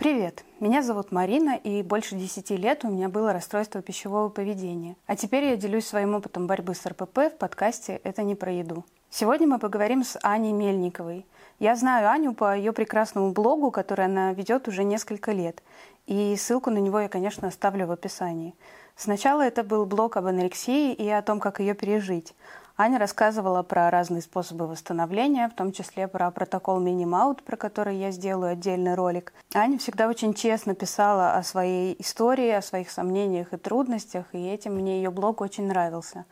Привет, меня зовут Марина, и больше 10 лет у меня было расстройство пищевого поведения. А теперь я делюсь своим опытом борьбы с РПП в подкасте «Это не про еду». Сегодня мы поговорим с Аней Мельниковой. Я знаю Аню по ее прекрасному блогу, который она ведет уже несколько лет. И ссылку на него я, конечно, оставлю в описании. Сначала это был блог об анорексии и о том, как ее пережить. Аня рассказывала про разные способы восстановления, в том числе про протокол Минимаут, про который я сделаю отдельный ролик. Аня всегда очень честно писала о своей истории, о своих сомнениях и трудностях, и этим мне ее блог очень нравился.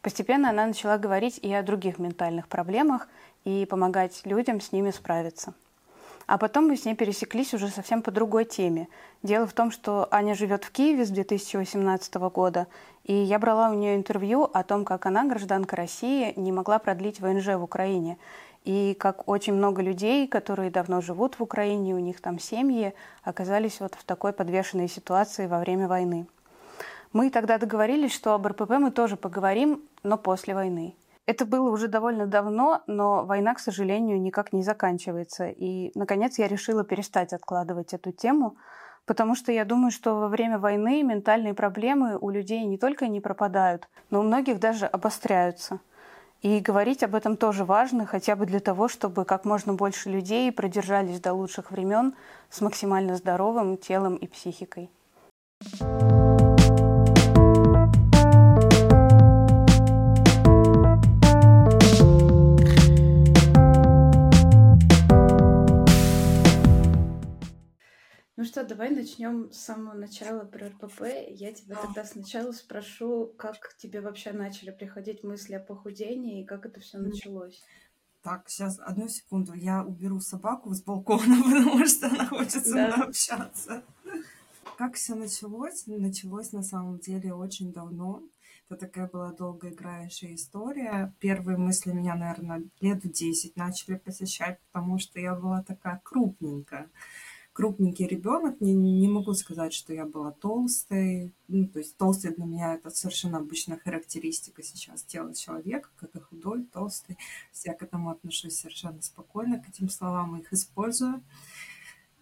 Постепенно она начала говорить и о других ментальных проблемах и помогать людям с ними справиться. А потом мы с ней пересеклись уже совсем по другой теме. Дело в том, что Аня живет в Киеве с 2018 года, и я брала у нее интервью о том, как она, гражданка России, не могла продлить ВНЖ в Украине. И как очень много людей, которые давно живут в Украине, у них там семьи, оказались вот в такой подвешенной ситуации во время войны. Мы тогда договорились, что об РПП мы тоже поговорим, но после войны. Это было уже довольно давно, но война, к сожалению, никак не заканчивается. И, наконец, я решила перестать откладывать эту тему, потому что я думаю, что во время войны ментальные проблемы у людей не только не пропадают, но у многих даже обостряются. И говорить об этом тоже важно, хотя бы для того, чтобы как можно больше людей продержались до лучших времен с максимально здоровым телом и психикой. thank you Ну что, давай начнем с самого начала про РПП. Я тебя а. тогда сначала спрошу, как тебе вообще начали приходить мысли о похудении и как это все началось. Так, сейчас одну секунду. Я уберу собаку с балкона, потому что она хочет со мной общаться. Как все началось? Началось на самом деле очень давно. Это такая была долгоиграющая история. Первые мысли меня, наверное, лет в 10 начали посещать, потому что я была такая крупненькая крупненький ребенок. Не, не могу сказать, что я была толстой. Ну, то есть толстый для меня это совершенно обычная характеристика сейчас тела человека, как и худой, толстый. Я к этому отношусь совершенно спокойно, к этим словам, их использую.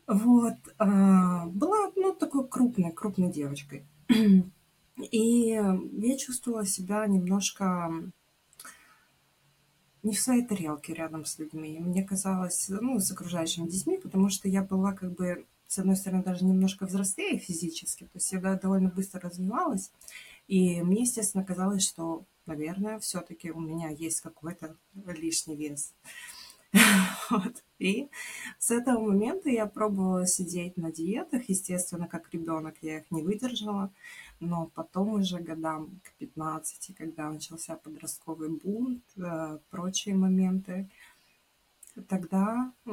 Вот. А, была, ну, такой крупной, крупной девочкой. И я чувствовала себя немножко не в своей тарелке рядом с людьми. Мне казалось, ну, с окружающими детьми, потому что я была как бы, с одной стороны, даже немножко взрослее физически, то есть я довольно быстро развивалась. И мне, естественно, казалось, что, наверное, все-таки у меня есть какой-то лишний вес. Вот. И с этого момента я пробовала сидеть на диетах. Естественно, как ребенок я их не выдержала. Но потом уже годам к 15, когда начался подростковый бунт, э, прочие моменты, тогда э,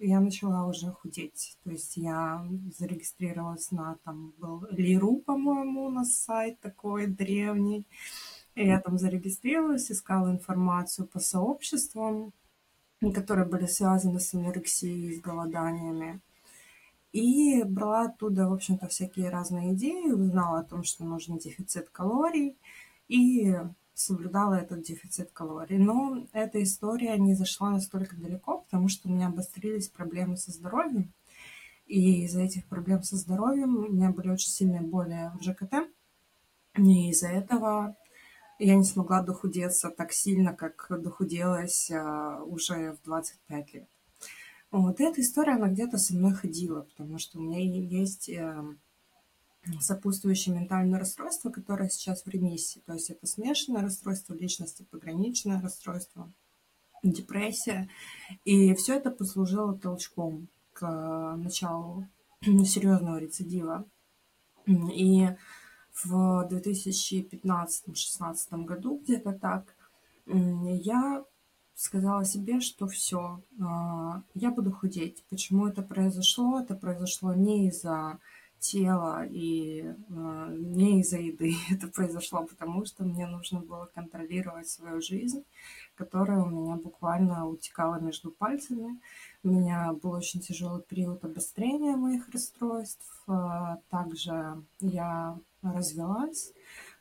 я начала уже худеть. То есть я зарегистрировалась на, там был Лиру, по-моему, на сайт такой древний. И я там зарегистрировалась, искала информацию по сообществам, которые были связаны с анорексией, с голоданиями. И брала оттуда, в общем-то, всякие разные идеи, узнала о том, что нужен дефицит калорий, и соблюдала этот дефицит калорий. Но эта история не зашла настолько далеко, потому что у меня обострились проблемы со здоровьем. И из-за этих проблем со здоровьем у меня были очень сильные боли в ЖКТ. И из-за этого я не смогла дохудеться так сильно, как дохуделась а, уже в 25 лет. Вот эта история, она где-то со мной ходила, потому что у меня есть эм, сопутствующее ментальное расстройство, которое сейчас в ремиссии. То есть это смешанное расстройство личности, пограничное расстройство, депрессия. И все это послужило толчком к началу серьезного рецидива. И в 2015-2016 году, где-то так, я сказала себе, что все, а, я буду худеть. Почему это произошло? Это произошло не из-за тела и а, не из-за еды. Это произошло потому, что мне нужно было контролировать свою жизнь, которая у меня буквально утекала между пальцами. У меня был очень тяжелый период обострения моих расстройств. А, также я развелась.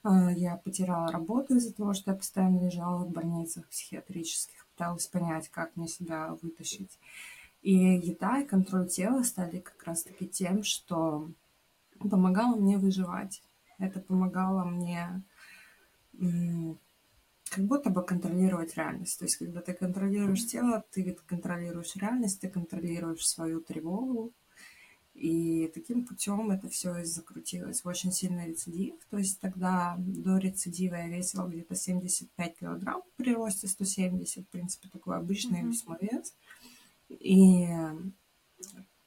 Я потеряла работу из-за того, что я постоянно лежала в больницах психиатрических пыталась понять, как мне себя вытащить. И еда и контроль тела стали как раз-таки тем, что помогало мне выживать. Это помогало мне как будто бы контролировать реальность. То есть, когда ты контролируешь тело, ты контролируешь реальность, ты контролируешь свою тревогу. И таким путем это все закрутилось в очень сильный рецидив. То есть тогда до рецидива я весила где-то 75 килограмм при росте 170. В принципе, такой обычный mm-hmm. весьмой вес. И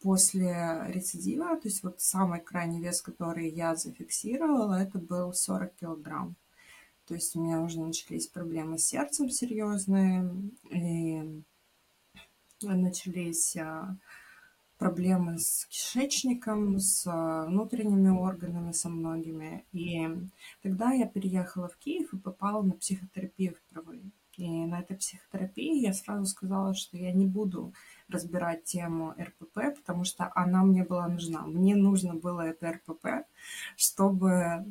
после рецидива, то есть вот самый крайний вес, который я зафиксировала, это был 40 килограмм. То есть у меня уже начались проблемы с сердцем серьезные, и начались а, проблемы с кишечником, с а, внутренними органами, со многими. И тогда я переехала в Киев и попала на психотерапию впервые. И на этой психотерапии я сразу сказала, что я не буду разбирать тему РПП, потому что она мне была нужна. Мне нужно было это РПП, чтобы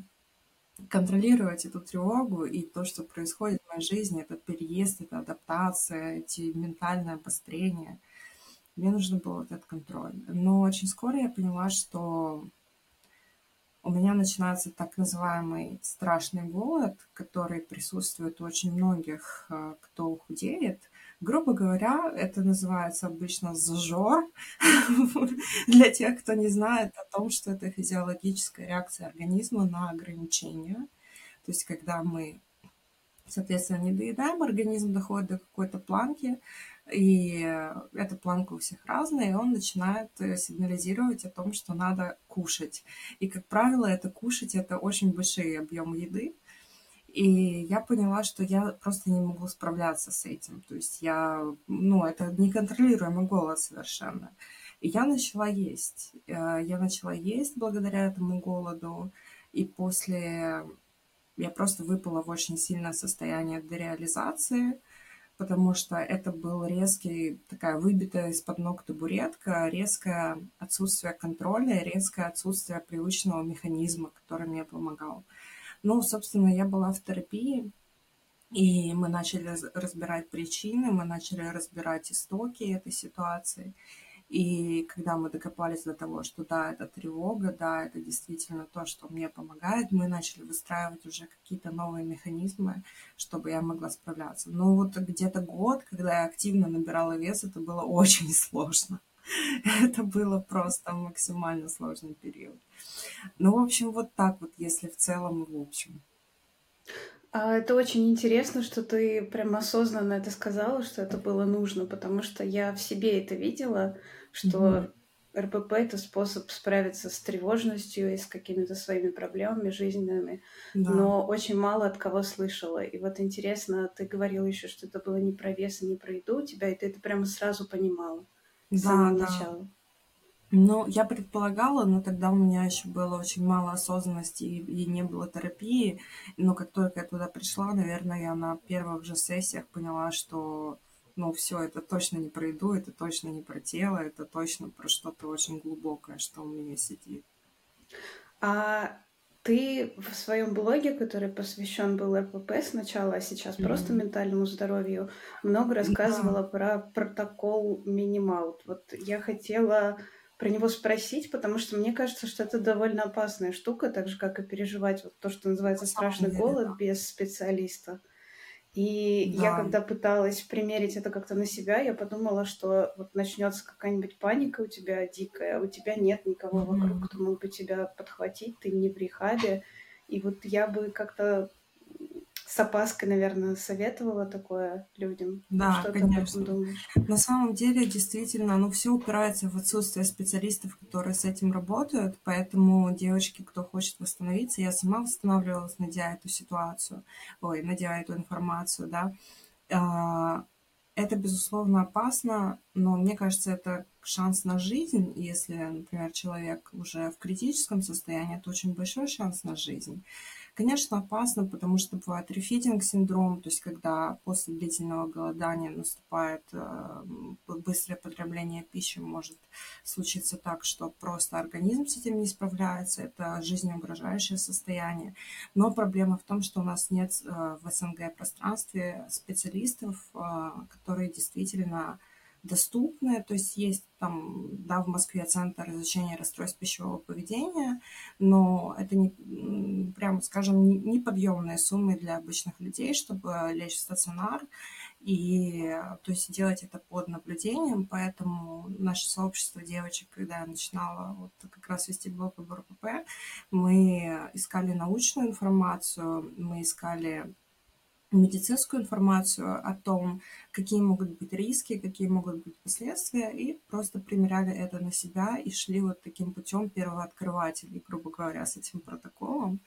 контролировать эту тревогу и то, что происходит в моей жизни, этот переезд, эта адаптация, эти ментальные обострения. Мне нужно был этот контроль. Но очень скоро я поняла, что у меня начинается так называемый страшный голод, который присутствует у очень многих, э, кто худеет – Грубо говоря, это называется обычно зажор для тех, кто не знает о том, что это физиологическая реакция организма на ограничения. То есть, когда мы, соответственно, не доедаем, организм доходит до какой-то планки, и эта планка у всех разная, и он начинает э, сигнализировать о том, что надо кушать. И, как правило, это кушать – это очень большие объемы еды, и я поняла, что я просто не могу справляться с этим. То есть я, ну, это неконтролируемый голод совершенно. И я начала есть. Э, я начала есть благодаря этому голоду. И после я просто выпала в очень сильное состояние дереализации, потому что это был резкий, такая выбитая из-под ног табуретка, резкое отсутствие контроля, резкое отсутствие привычного механизма, который мне помогал. Ну, собственно, я была в терапии, и мы начали разбирать причины, мы начали разбирать истоки этой ситуации. И когда мы докопались до того, что да, это тревога, да, это действительно то, что мне помогает, мы начали выстраивать уже какие-то новые механизмы, чтобы я могла справляться. Но вот где-то год, когда я активно набирала вес, это было очень сложно. Это было просто максимально сложный период. Ну, в общем, вот так вот, если в целом и в общем. А это очень интересно, что ты прям осознанно это сказала, что это было нужно, потому что я в себе это видела, что mm РПП это способ справиться с тревожностью и с какими-то своими проблемами жизненными, да. но очень мало от кого слышала. И вот интересно, ты говорила еще, что это было не про вес и не про еду у тебя, и ты это прямо сразу понимала с да, самого да. начала. Ну, я предполагала, но тогда у меня еще было очень мало осознанности и, и не было терапии. Но как только я туда пришла, наверное, я на первых же сессиях поняла, что ну, все, это точно не про еду, это точно не про тело, это точно про что-то очень глубокое, что у меня сидит. А ты в своем блоге, который посвящен был РПП сначала, а сейчас mm-hmm. просто ментальному здоровью, много рассказывала yeah. про протокол Минимаут. Вот я хотела про него спросить, потому что мне кажется, что это довольно опасная штука, так же, как и переживать вот то, что называется страшный голод без специалиста. И да. я когда пыталась примерить это как-то на себя, я подумала, что вот начнется какая-нибудь паника у тебя дикая, а у тебя нет никого mm-hmm. вокруг, кто мог бы тебя подхватить, ты не в рехабе. И вот я бы как-то с опаской, наверное, советовала такое людям. Да, что конечно. Ты думаешь? На самом деле, действительно, ну, все упирается в отсутствие специалистов, которые с этим работают, поэтому девочки, кто хочет восстановиться, я сама восстанавливалась, найдя эту ситуацию, ой, найдя эту информацию, да, а, это, безусловно, опасно, но мне кажется, это шанс на жизнь. Если, например, человек уже в критическом состоянии, это очень большой шанс на жизнь. Конечно, опасно, потому что бывает рефидинг-синдром, то есть когда после длительного голодания наступает э, быстрое потребление пищи, может случиться так, что просто организм с этим не справляется, это жизнеугрожающее состояние. Но проблема в том, что у нас нет э, в СНГ пространстве специалистов, э, которые действительно доступны, то есть есть там, да, в Москве центр изучения расстройств пищевого поведения, но это не, прямо скажем, неподъемные суммы для обычных людей, чтобы лечь в стационар, и то есть делать это под наблюдением, поэтому наше сообщество девочек, когда я начинала вот как раз вести блог по РПП, мы искали научную информацию, мы искали медицинскую информацию о том, какие могут быть риски, какие могут быть последствия, и просто примеряли это на себя и шли вот таким путем первооткрывателей, грубо говоря, с этим протоколом.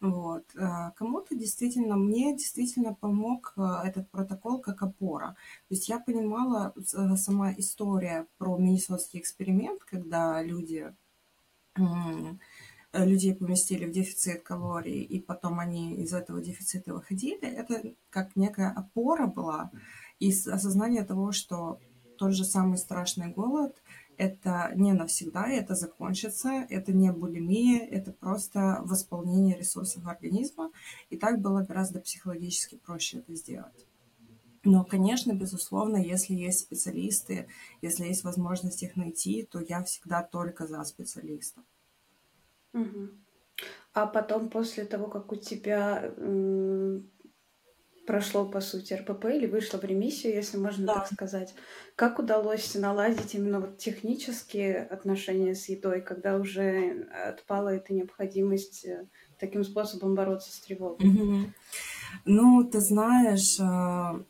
Вот. Э, кому-то действительно, мне действительно помог э, этот протокол как опора. То есть я понимала э, сама история про Миннесотский эксперимент, когда люди людей поместили в дефицит калорий, и потом они из этого дефицита выходили, это как некая опора была и осознание того, что тот же самый страшный голод – это не навсегда, это закончится, это не булимия, это просто восполнение ресурсов организма, и так было гораздо психологически проще это сделать. Но, конечно, безусловно, если есть специалисты, если есть возможность их найти, то я всегда только за специалистов. Угу. А потом, после того, как у тебя прошло, по сути, РПП или вышло в ремиссию, если можно да. так сказать, как удалось наладить именно вот технические отношения с едой, когда уже отпала эта необходимость э, таким способом бороться с тревогой? Угу. Ну, ты знаешь, э,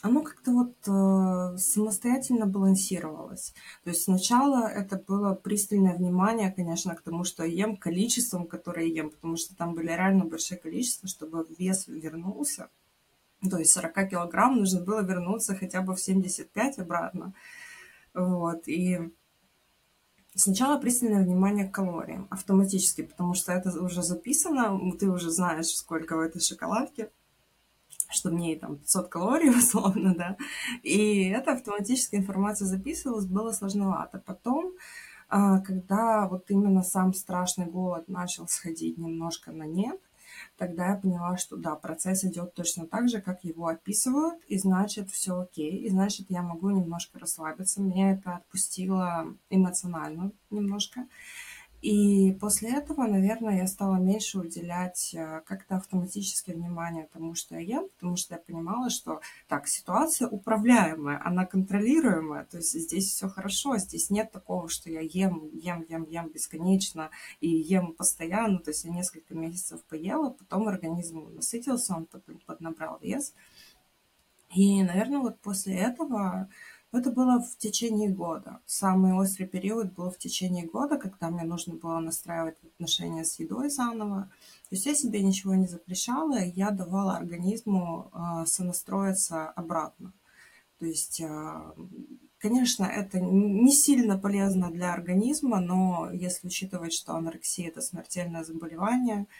оно как-то вот э, самостоятельно балансировалось. То есть сначала это было пристальное внимание, конечно, к тому, что ем, количеством, которое ем, потому что там были реально большое количество, чтобы вес вернулся. То есть 40 килограмм нужно было вернуться хотя бы в 75 обратно. Вот. И сначала пристальное внимание к калориям автоматически, потому что это уже записано, ты уже знаешь, сколько в этой шоколадке что мне там 500 калорий условно, да, и эта автоматическая информация записывалась, было сложновато. Потом, а, когда вот именно сам страшный голод начал сходить немножко на нет, тогда я поняла, что да, процесс идет точно так же, как его описывают, и значит все окей, и значит я могу немножко расслабиться. Меня это отпустило эмоционально немножко. И после этого, наверное, я стала меньше уделять э, как-то автоматически внимание тому, что я ем, потому что я понимала, что так, ситуация управляемая, она контролируемая, то есть здесь все хорошо, здесь нет такого, что я ем, ем, ем, ем бесконечно и ем постоянно, то есть я несколько месяцев поела, потом организм насытился, он поднабрал вес. И, наверное, вот после этого это было в течение года. Самый острый период был в течение года, когда мне нужно было настраивать отношения с едой заново. То есть я себе ничего не запрещала, я давала организму э, сонастроиться обратно. То есть, э, конечно, это не сильно полезно для организма, но если учитывать, что анорексия – это смертельное заболевание –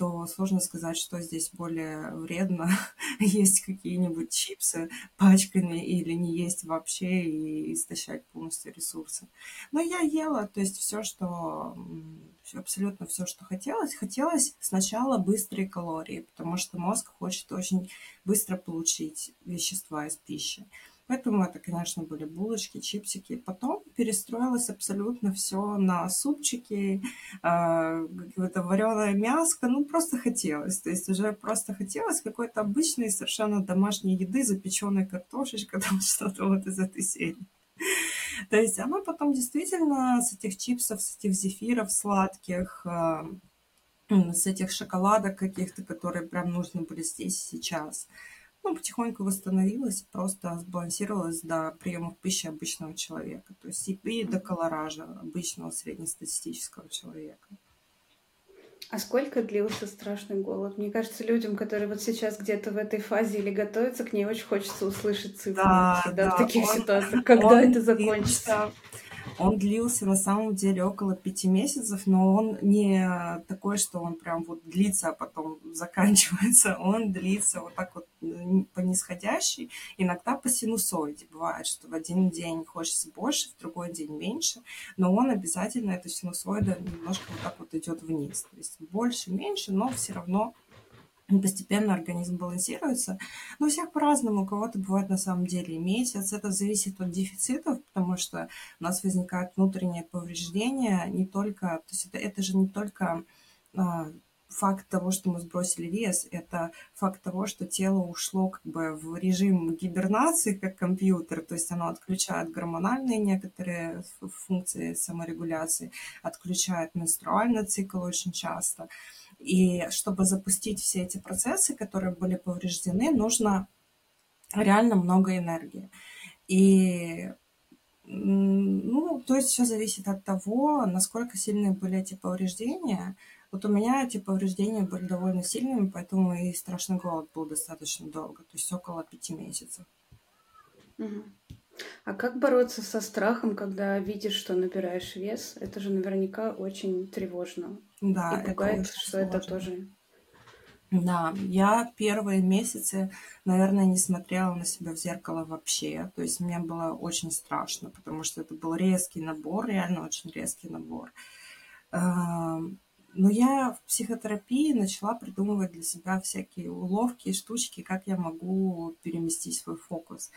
то сложно сказать, что здесь более вредно. есть какие-нибудь чипсы пачками или не есть вообще и истощать полностью ресурсы. Но я ела, то есть все, что абсолютно все, что хотелось. Хотелось сначала быстрые калории, потому что мозг хочет очень быстро получить вещества из пищи. Поэтому это, конечно, были булочки, чипсики. Потом перестроилось абсолютно все на супчики, э, какое-то вареное мяско. Ну, просто хотелось. То есть уже просто хотелось какой-то обычной совершенно домашней еды, запеченной картошечкой, там что-то вот из этой серии. То есть оно потом действительно с этих чипсов, с этих зефиров сладких, э, с этих шоколадок каких-то, которые прям нужны были здесь сейчас – ну, потихоньку восстановилась, просто сбалансировалась до приемов пищи обычного человека, то есть и до колоража обычного среднестатистического человека. А сколько длился страшный голод? Мне кажется, людям, которые вот сейчас где-то в этой фазе или готовятся к ней, очень хочется услышать цифры да, да, в таких он, ситуациях, когда он это закончится. Он длился на самом деле около пяти месяцев, но он не такой, что он прям вот длится, а потом заканчивается. Он длится вот так вот по нисходящей, иногда по синусоиде. Бывает, что в один день хочется больше, в другой день меньше, но он обязательно, эта синусоида немножко вот так вот идет вниз. То есть больше, меньше, но все равно постепенно организм балансируется. Но у всех по-разному. У кого-то бывает на самом деле месяц. Это зависит от дефицитов, потому что у нас возникают внутренние повреждения не только... То есть это, это же не только а, факт того, что мы сбросили вес, это факт того, что тело ушло как бы в режим гибернации, как компьютер, то есть оно отключает гормональные некоторые функции саморегуляции, отключает менструальный цикл очень часто. И чтобы запустить все эти процессы, которые были повреждены, нужно реально много энергии. И ну, то есть все зависит от того, насколько сильные были эти повреждения, вот у меня эти повреждения были довольно сильными, поэтому и страшный голод был достаточно долго, то есть около пяти месяцев. А как бороться со страхом, когда видишь, что набираешь вес? Это же наверняка очень тревожно. Да, и пугает, это что сложно. это тоже. Да, я первые месяцы, наверное, не смотрела на себя в зеркало вообще. То есть мне было очень страшно, потому что это был резкий набор, реально очень резкий набор. Но я в психотерапии начала придумывать для себя всякие уловки, штучки, как я могу переместить свой фокус.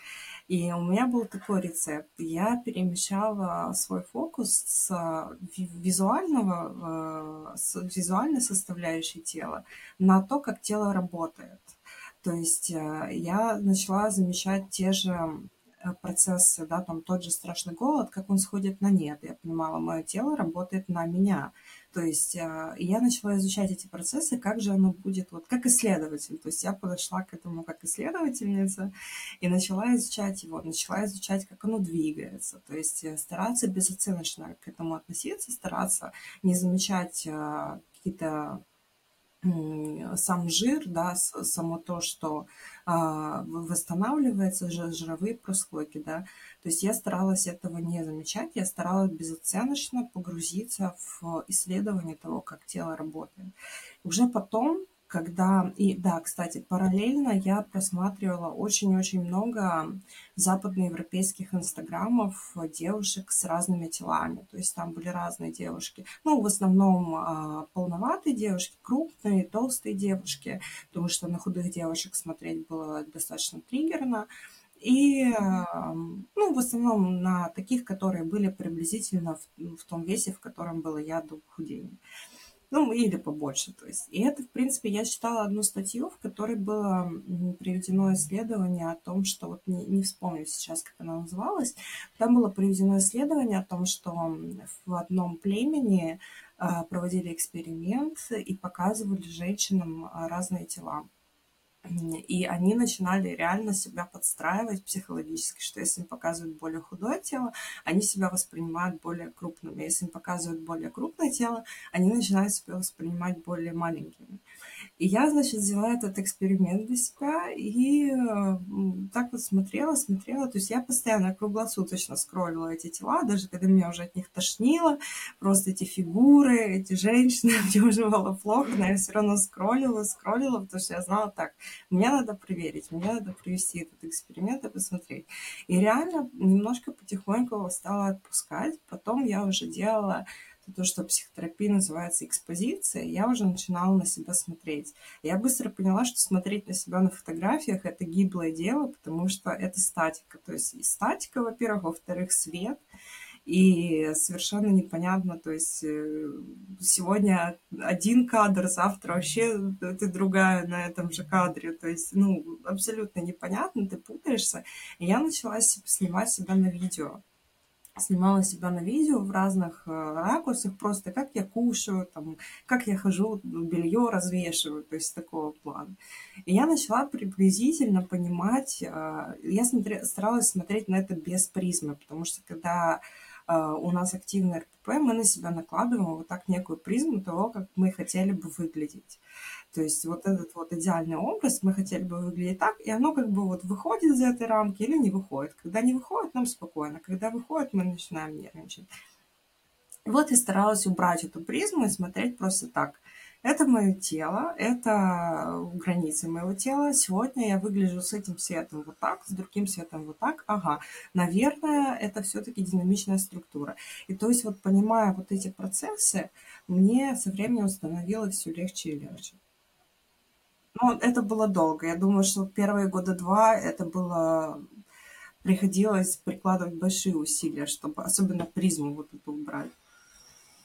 И у меня был такой рецепт. Я перемещала свой фокус с визуального, э, с визуальной составляющей тела на то, как тело работает. То есть э, я начала замечать те же э, процессы, да, там тот же страшный голод, как он сходит на нет. Я понимала, мое тело работает на меня. То есть а, я начала изучать эти процессы, как же оно будет, вот как исследователь. То есть я подошла к этому как исследовательница и начала изучать его, начала изучать, как оно двигается. То есть э, стараться безоценочно к этому относиться, стараться не замечать а, какие-то сам жир, да, само то, что а, восстанавливается, жировые прослойки, да. То есть я старалась этого не замечать, я старалась безоценочно погрузиться в исследование того, как тело работает. Уже потом когда... И да, кстати, параллельно я просматривала очень-очень много западноевропейских инстаграмов девушек с разными телами. То есть там были разные девушки. Ну, в основном а, полноватые девушки, крупные, толстые девушки, потому что на худых девушек смотреть было достаточно триггерно. И, ну, в основном на таких, которые были приблизительно в, в том весе, в котором было я до похудения ну, или побольше, то есть. И это, в принципе, я читала одну статью, в которой было приведено исследование о том, что, вот не, не вспомню сейчас, как она называлась, там было приведено исследование о том, что в одном племени а, проводили эксперимент и показывали женщинам а, разные тела. И они начинали реально себя подстраивать психологически, что если им показывают более худое тело, они себя воспринимают более крупным. Если им показывают более крупное тело, они начинают себя воспринимать более маленькими. И я, значит, взяла этот эксперимент для себя и так вот смотрела, смотрела. То есть я постоянно круглосуточно скроллила эти тела, даже когда меня уже от них тошнило. Просто эти фигуры, эти женщины, мне уже было плохо, но я все равно скроллила, скроллила, потому что я знала так, мне надо проверить, мне надо провести этот эксперимент и посмотреть. И реально немножко потихоньку стала отпускать. Потом я уже делала то, что психотерапия называется экспозиция, я уже начинала на себя смотреть. Я быстро поняла, что смотреть на себя на фотографиях – это гиблое дело, потому что это статика. То есть и статика, во-первых, во-вторых, свет – и совершенно непонятно, то есть э, сегодня один кадр, завтра вообще ты другая на этом же кадре, то есть, ну, абсолютно непонятно, ты путаешься. И я начала снимать себя на видео снимала себя на видео в разных э, ракурсах, просто как я кушаю, там, как я хожу, белье развешиваю, то есть такого плана. И я начала приблизительно понимать, э, я смотря, старалась смотреть на это без призмы, потому что когда у нас активный РПП, мы на себя накладываем вот так некую призму того, как мы хотели бы выглядеть. То есть вот этот вот идеальный образ, мы хотели бы выглядеть так, и оно как бы вот выходит из этой рамки или не выходит. Когда не выходит, нам спокойно. Когда выходит, мы начинаем нервничать. Вот я старалась убрать эту призму и смотреть просто так. Это мое тело, это границы моего тела. Сегодня я выгляжу с этим цветом вот так, с другим цветом вот так. Ага, наверное, это все-таки динамичная структура. И то есть вот понимая вот эти процессы, мне со временем становилось все легче и легче. Ну, это было долго. Я думаю, что первые года два это было приходилось прикладывать большие усилия, чтобы особенно призму вот эту убрать.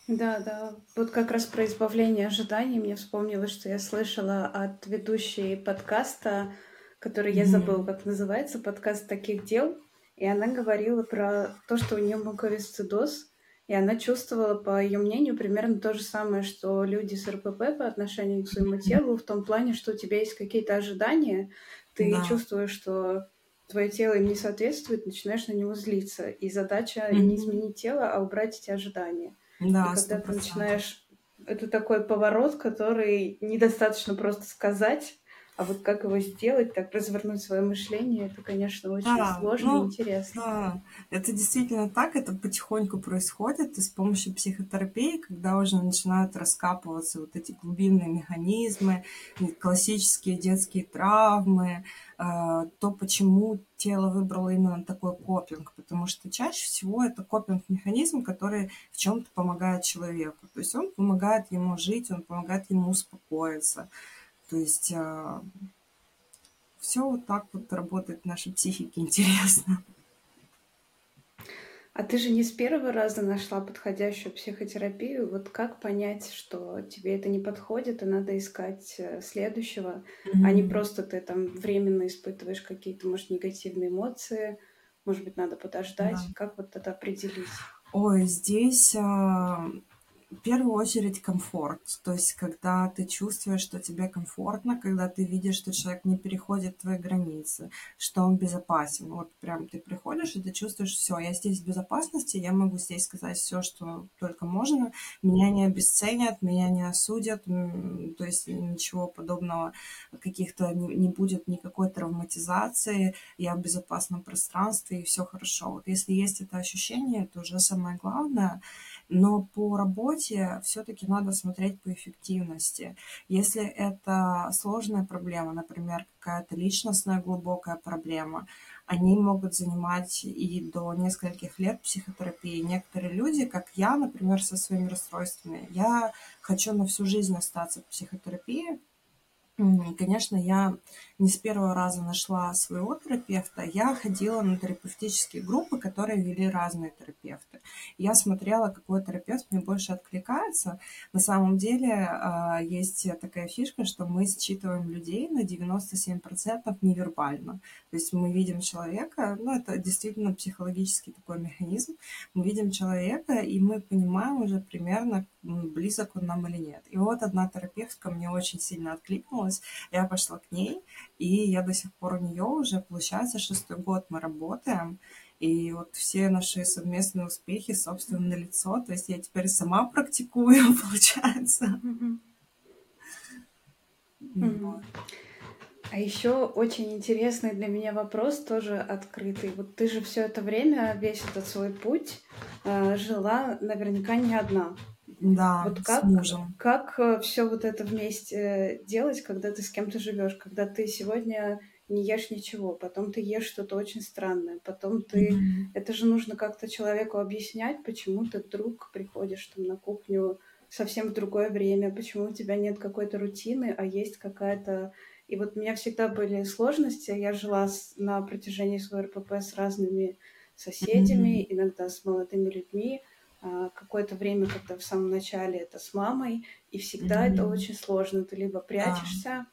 Да, да. Вот как раз про избавление ожиданий мне вспомнилось, что я слышала от ведущей подкаста, который я забыла, как называется, подкаст таких дел. И она говорила про то, что у нее муковисцидоз, и она чувствовала, по ее мнению, примерно то же самое, что люди с РПП по отношению к своему телу, в том плане, что у тебя есть какие-то ожидания, ты да. чувствуешь, что твое тело им не соответствует, начинаешь на него злиться. И задача mm-hmm. не изменить тело, а убрать эти ожидания. Да, и когда 100%. ты начинаешь... Это такой поворот, который недостаточно просто сказать, а вот как его сделать, так развернуть свое мышление, это, конечно, очень да, сложно ну, и интересно. Да, это действительно так, это потихоньку происходит, и с помощью психотерапии, когда уже начинают раскапываться вот эти глубинные механизмы, классические детские травмы, э, то, почему тело выбрало именно такой копинг, потому что чаще всего это копинг-механизм, который в чем-то помогает человеку. То есть он помогает ему жить, он помогает ему успокоиться. То есть а, все вот так вот работает в нашей психике интересно. А ты же не с первого раза нашла подходящую психотерапию. Вот как понять, что тебе это не подходит, и надо искать э, следующего, mm-hmm. а не просто ты там временно испытываешь какие-то, может, негативные эмоции, может быть, надо подождать. Да. Как вот это определить? Ой, здесь а, в первую очередь комфорт. То есть, когда ты чувствуешь, что тебе комфортно, когда ты видишь, что человек не переходит твои границы, что он безопасен. Вот прям ты приходишь, и ты чувствуешь, все, я здесь в безопасности, я могу здесь сказать все, что только можно. Меня не обесценят, меня не осудят, то есть ничего подобного, каких-то не, не будет никакой травматизации, я в безопасном пространстве, и все хорошо. Вот если есть это ощущение, это уже самое главное – но по работе все-таки надо смотреть по эффективности. Если это сложная проблема, например, какая-то личностная глубокая проблема, они могут занимать и до нескольких лет психотерапии. Некоторые люди, как я, например, со своими расстройствами, я хочу на всю жизнь остаться в психотерапии, Конечно, я не с первого раза нашла своего терапевта. Я ходила на терапевтические группы, которые вели разные терапевты. Я смотрела, какой терапевт мне больше откликается. На самом деле а, есть такая фишка, что мы считываем людей на 97% невербально. То есть мы видим человека, ну это действительно психологический такой механизм. Мы видим человека, и мы понимаем уже примерно, близок он нам или нет. И вот одна терапевтка мне очень сильно откликнулась, я пошла к ней, и я до сих пор у нее уже, получается, шестой год мы работаем, и вот все наши совместные успехи, собственно, на лицо. То есть я теперь сама практикую, получается. А еще очень интересный для меня вопрос, тоже открытый. Вот ты же все это время, весь этот свой путь, э, жила наверняка не одна. Да, вот как, с мужем. Как э, все вот это вместе делать, когда ты с кем-то живешь, когда ты сегодня не ешь ничего, потом ты ешь что-то очень странное, потом ты... Mm-hmm. Это же нужно как-то человеку объяснять, почему ты вдруг приходишь там на кухню совсем в другое время, почему у тебя нет какой-то рутины, а есть какая-то... И вот у меня всегда были сложности. Я жила с, на протяжении своего РПП с разными соседями, mm-hmm. иногда с молодыми людьми. А, какое-то время, когда в самом начале это с мамой, и всегда mm-hmm. это очень сложно. Ты либо прячешься, а.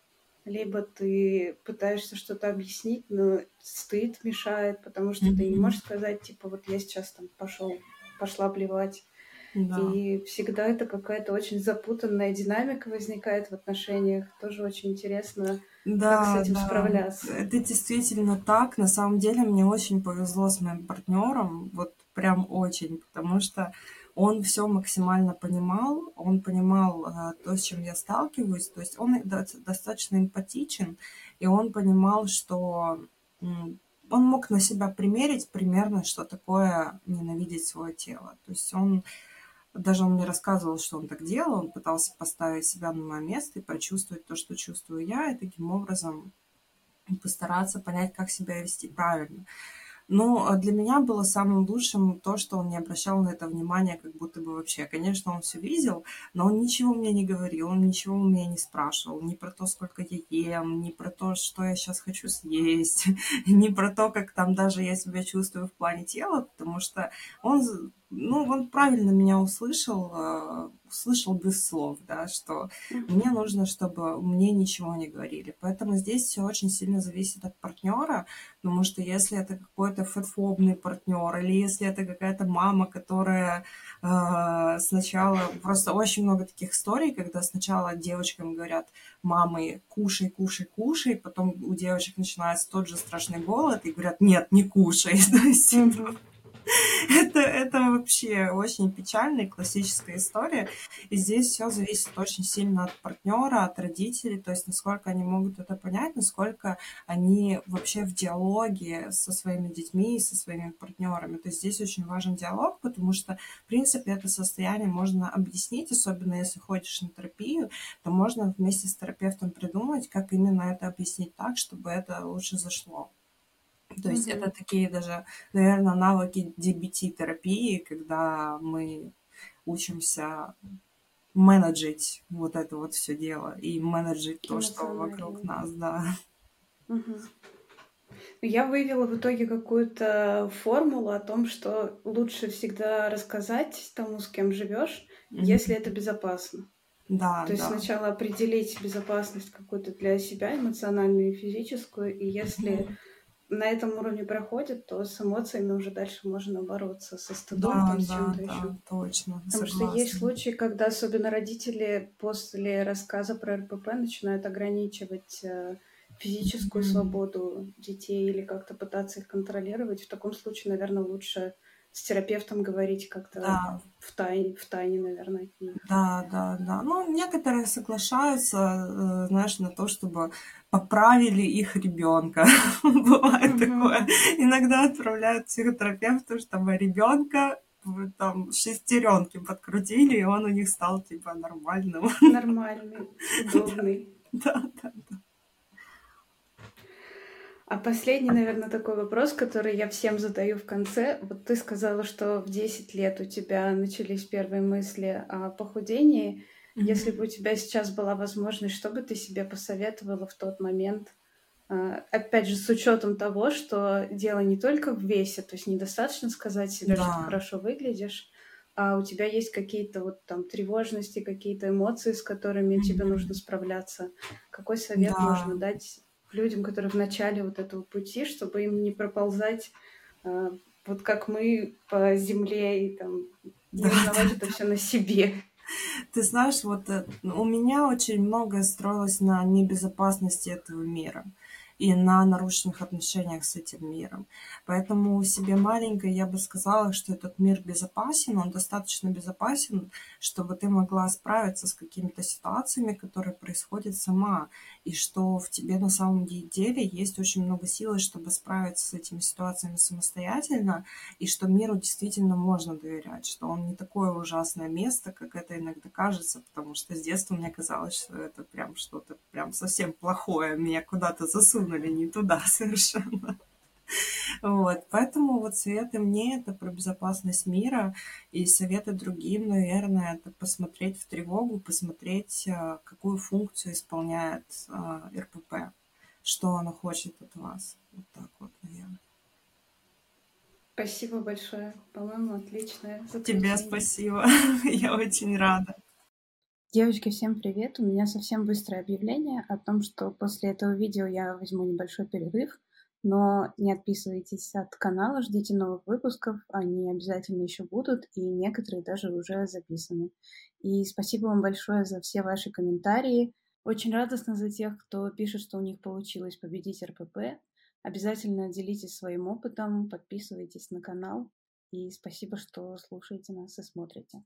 либо ты пытаешься что-то объяснить, но стыд мешает, потому что mm-hmm. ты не можешь сказать, типа, вот я сейчас там пошел, пошла плевать. Да. И всегда это какая-то очень запутанная динамика возникает в отношениях. Тоже очень интересно, да, как с этим да. справляться. Это действительно так. На самом деле мне очень повезло с моим партнером. Вот прям очень, потому что он все максимально понимал, он понимал э, то, с чем я сталкиваюсь, то есть он достаточно эмпатичен, и он понимал, что он мог на себя примерить примерно, что такое ненавидеть свое тело. То есть он даже он мне рассказывал, что он так делал, он пытался поставить себя на мое место и прочувствовать то, что чувствую я, и таким образом постараться понять, как себя вести правильно. Ну, а для меня было самым лучшим то, что он не обращал на это внимания как будто бы вообще. Конечно, он все видел, но он ничего мне не говорил, он ничего у меня не спрашивал. Ни про то, сколько я ем, ни про то, что я сейчас хочу съесть, ни про то, как там даже я себя чувствую в плане тела, потому что он ну, он правильно меня услышал, э, услышал без слов, да, что мне нужно, чтобы мне ничего не говорили. Поэтому здесь все очень сильно зависит от партнера, потому что если это какой-то фетфобный партнер, или если это какая-то мама, которая э, сначала... Просто очень много таких историй, когда сначала девочкам говорят, мамы, кушай, кушай, кушай, потом у девочек начинается тот же страшный голод, и говорят, нет, не кушай. Это, это вообще очень печальная классическая история. И здесь все зависит очень сильно от партнера, от родителей, то есть насколько они могут это понять, насколько они вообще в диалоге со своими детьми и со своими партнерами. То есть здесь очень важен диалог, потому что, в принципе, это состояние можно объяснить, особенно если ходишь на терапию, то можно вместе с терапевтом придумать, как именно это объяснить так, чтобы это лучше зашло. То есть это такие даже, наверное, навыки DBT-терапии, когда мы учимся менеджить вот это вот все дело и менеджить то, что вокруг нас, да. Угу. Я вывела в итоге какую-то формулу о том, что лучше всегда рассказать тому, с кем живешь, mm если это безопасно. Да, То есть да. сначала определить безопасность какую-то для себя, эмоциональную и физическую, и если на этом уровне проходит, то с эмоциями уже дальше можно бороться, со стыдом, да, там, с да, чем-то да, еще. точно. Потому согласна. что есть случаи, когда особенно родители после рассказа про РПП начинают ограничивать э, физическую mm-hmm. свободу детей или как-то пытаться их контролировать. В таком случае, наверное, лучше с терапевтом говорить как-то да. в тайне, в тайне, наверное. Да, да, да. Ну, некоторые соглашаются, э, знаешь, на то, чтобы поправили их ребенка. Бывает такое. Иногда отправляют психотерапевту, чтобы ребенка там шестеренки подкрутили, и он у них стал типа нормальным. Нормальный, удобный. Да, да, да. А последний, наверное, такой вопрос, который я всем задаю в конце. Вот ты сказала, что в 10 лет у тебя начались первые мысли о похудении. Mm-hmm. Если бы у тебя сейчас была возможность, что бы ты себе посоветовала в тот момент? А, опять же, с учетом того, что дело не только в весе, то есть недостаточно сказать себе, да. что ты хорошо выглядишь, а у тебя есть какие-то вот там тревожности, какие-то эмоции, с которыми mm-hmm. тебе нужно справляться. Какой совет да. можно дать людям, которые в начале вот этого пути, чтобы им не проползать э, вот как мы по земле и там да, узнавать да. это все на себе. Ты знаешь, вот э, у меня очень многое строилось на небезопасности этого мира и на нарушенных отношениях с этим миром. Поэтому себе маленькой я бы сказала, что этот мир безопасен, он достаточно безопасен, чтобы ты могла справиться с какими-то ситуациями, которые происходят сама, и что в тебе на самом деле есть очень много силы, чтобы справиться с этими ситуациями самостоятельно, и что миру действительно можно доверять, что он не такое ужасное место, как это иногда кажется, потому что с детства мне казалось, что это прям что-то прям совсем плохое, меня куда-то засунули засунули не туда совершенно. Вот, поэтому вот советы мне это про безопасность мира и советы другим, наверное, это посмотреть в тревогу, посмотреть, а, какую функцию исполняет а, РПП, что оно хочет от вас. Вот так вот, наверное. Спасибо большое. По-моему, отличное Тебе спасибо. Я очень рада. Девочки, всем привет! У меня совсем быстрое объявление о том, что после этого видео я возьму небольшой перерыв, но не отписывайтесь от канала, ждите новых выпусков, они обязательно еще будут, и некоторые даже уже записаны. И спасибо вам большое за все ваши комментарии. Очень радостно за тех, кто пишет, что у них получилось победить РПП. Обязательно делитесь своим опытом, подписывайтесь на канал. И спасибо, что слушаете нас и смотрите.